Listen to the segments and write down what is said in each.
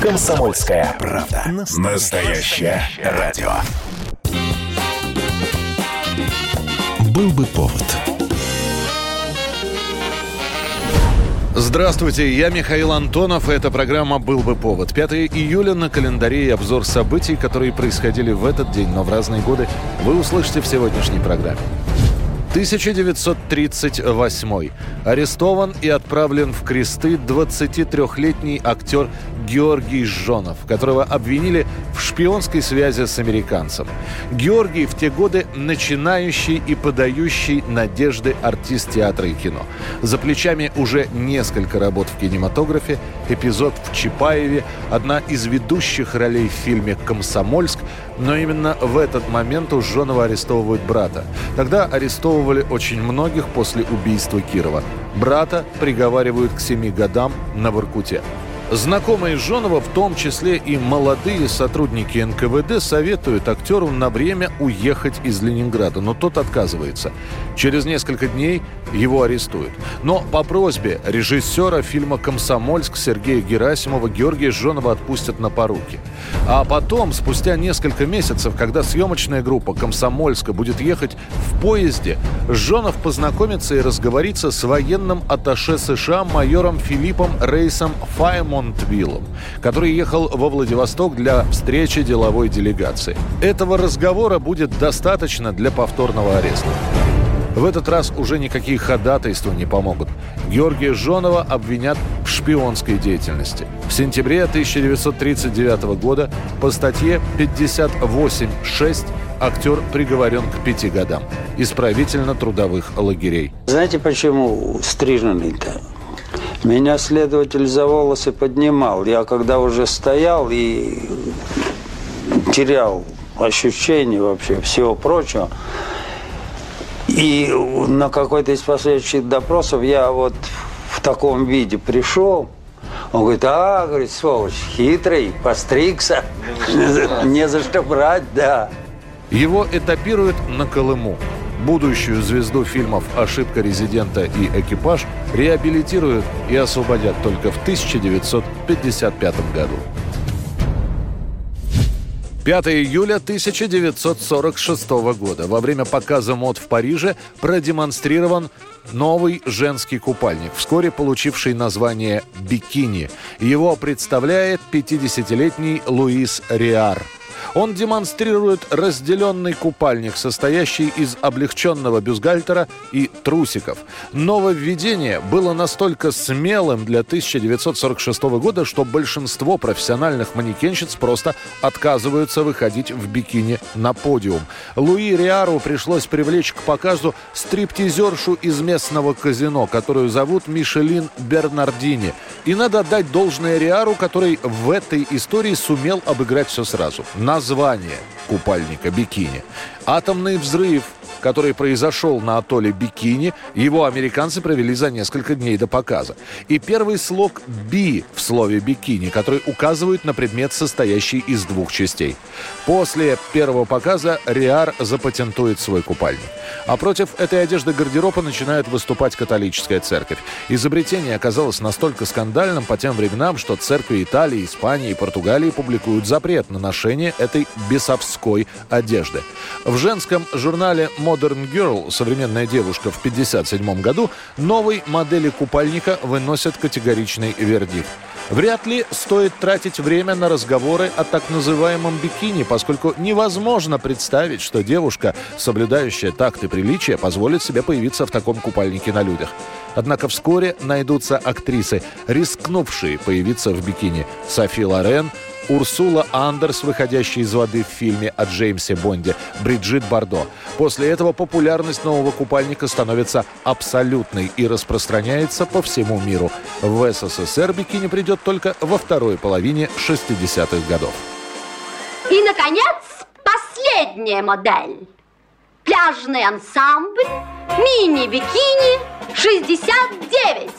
«Комсомольская правда». Настоящее радио. Был бы повод. Здравствуйте, я Михаил Антонов, и эта программа «Был бы повод». 5 июля на календаре и обзор событий, которые происходили в этот день, но в разные годы, вы услышите в сегодняшней программе. 1938. Арестован и отправлен в кресты 23-летний актер Георгий Жонов, которого обвинили в шпионской связи с американцем. Георгий в те годы начинающий и подающий надежды артист театра и кино. За плечами уже несколько работ в кинематографе, эпизод в Чапаеве, одна из ведущих ролей в фильме «Комсомольск», но именно в этот момент у Жонова арестовывают брата. Тогда арестовывали очень многих после убийства Кирова. Брата приговаривают к семи годам на Воркуте. Знакомые Жонова, в том числе и молодые сотрудники НКВД, советуют актеру на время уехать из Ленинграда, но тот отказывается. Через несколько дней его арестуют. Но по просьбе режиссера фильма «Комсомольск» Сергея Герасимова Георгия Жонова отпустят на поруки. А потом, спустя несколько месяцев, когда съемочная группа «Комсомольска» будет ехать в поезде, Жонов познакомится и разговорится с военным атташе США майором Филиппом Рейсом Файмоном Монтвиллом, который ехал во Владивосток для встречи деловой делегации. Этого разговора будет достаточно для повторного ареста. В этот раз уже никакие ходатайства не помогут. Георгия Жонова обвинят в шпионской деятельности. В сентябре 1939 года по статье 58.6 актер приговорен к пяти годам исправительно-трудовых лагерей. Знаете, почему стриженный-то? Меня следователь за волосы поднимал. Я когда уже стоял и терял ощущение вообще всего прочего, и на какой-то из последующих допросов я вот в таком виде пришел. Он говорит, а, говорит, сволочь, хитрый, постригся, не за что брать, да. Его этапируют на Колыму. Будущую звезду фильмов «Ошибка резидента» и «Экипаж» реабилитируют и освободят только в 1955 году. 5 июля 1946 года во время показа мод в Париже продемонстрирован новый женский купальник, вскоре получивший название «Бикини». Его представляет 50-летний Луис Риар – он демонстрирует разделенный купальник, состоящий из облегченного бюстгальтера и трусиков. Нововведение было настолько смелым для 1946 года, что большинство профессиональных манекенщиц просто отказываются выходить в бикини на подиум. Луи Риару пришлось привлечь к показу стриптизершу из местного казино, которую зовут Мишелин Бернардини. И надо отдать должное Риару, который в этой истории сумел обыграть все сразу. На название купальника бикини. Атомный взрыв, который произошел на атолле Бикини, его американцы провели за несколько дней до показа. И первый слог «би» в слове «бикини», который указывает на предмет, состоящий из двух частей. После первого показа Риар запатентует свой купальник. А против этой одежды гардероба начинает выступать католическая церковь. Изобретение оказалось настолько скандальным по тем временам, что церкви Италии, Испании и Португалии публикуют запрет на ношение этой бесовской одежды. В в женском журнале Modern Girl «Современная девушка» в 1957 году новой модели купальника выносят категоричный вердикт. Вряд ли стоит тратить время на разговоры о так называемом бикини, поскольку невозможно представить, что девушка, соблюдающая такт и приличие, позволит себе появиться в таком купальнике на людях. Однако вскоре найдутся актрисы, рискнувшие появиться в бикини. Софи Лорен – Урсула Андерс, выходящая из воды в фильме о Джеймсе Бонде, Бриджит Бардо. После этого популярность нового купальника становится абсолютной и распространяется по всему миру. В СССР бикини придет только во второй половине 60-х годов. И, наконец, последняя модель. Пляжный ансамбль, мини-бикини 69.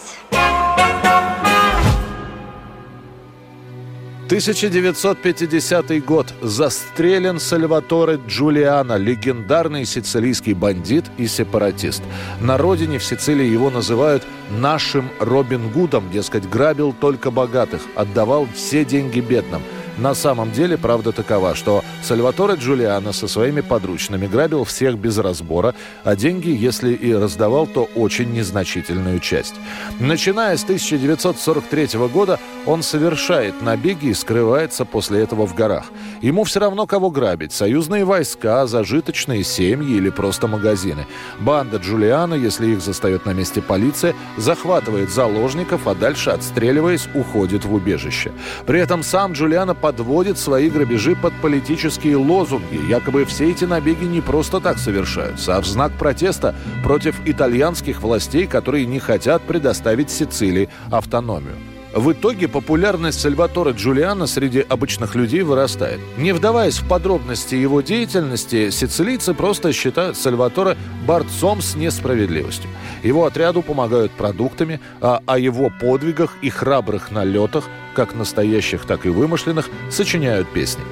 1950 год. Застрелен Сальваторе Джулиано, легендарный сицилийский бандит и сепаратист. На родине в Сицилии его называют «нашим Робин Гудом», дескать, грабил только богатых, отдавал все деньги бедным – на самом деле правда такова, что Сальваторе Джулиано со своими подручными грабил всех без разбора, а деньги, если и раздавал, то очень незначительную часть. Начиная с 1943 года он совершает набеги и скрывается после этого в горах. Ему все равно кого грабить – союзные войска, зажиточные семьи или просто магазины. Банда Джулиано, если их застает на месте полиция, захватывает заложников, а дальше, отстреливаясь, уходит в убежище. При этом сам Джулиано подводит свои грабежи под политические лозунги. Якобы все эти набеги не просто так совершаются, а в знак протеста против итальянских властей, которые не хотят предоставить Сицилии автономию. В итоге популярность Сальватора Джулиана среди обычных людей вырастает. Не вдаваясь в подробности его деятельности, сицилийцы просто считают Сальватора борцом с несправедливостью. Его отряду помогают продуктами, а о его подвигах и храбрых налетах, как настоящих, так и вымышленных, сочиняют песни.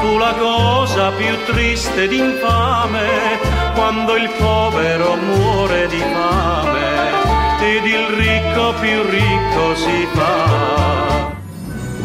Fu la cosa più triste ed infame quando il povero muore di fame ed il ricco più ricco si fa.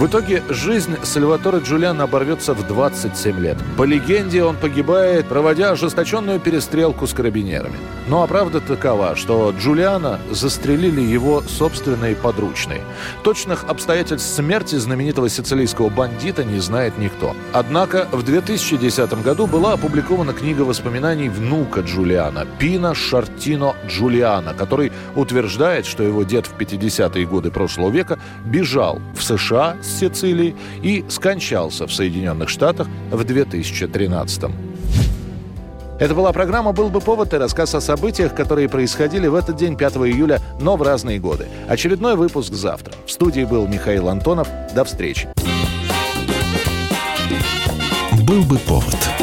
В итоге жизнь Сальватора Джулиана оборвется в 27 лет. По легенде, он погибает, проводя ожесточенную перестрелку с карабинерами. Ну а правда такова, что Джулиана застрелили его собственные подручные. Точных обстоятельств смерти знаменитого сицилийского бандита не знает никто. Однако в 2010 году была опубликована книга воспоминаний внука Джулиана, Пина Шартино Джулиана, который утверждает, что его дед в 50-е годы прошлого века бежал в США с Сицилии и скончался в Соединенных Штатах в 2013 -м. Это была программа «Был бы повод» и рассказ о событиях, которые происходили в этот день, 5 июля, но в разные годы. Очередной выпуск завтра. В студии был Михаил Антонов. До встречи. «Был бы повод»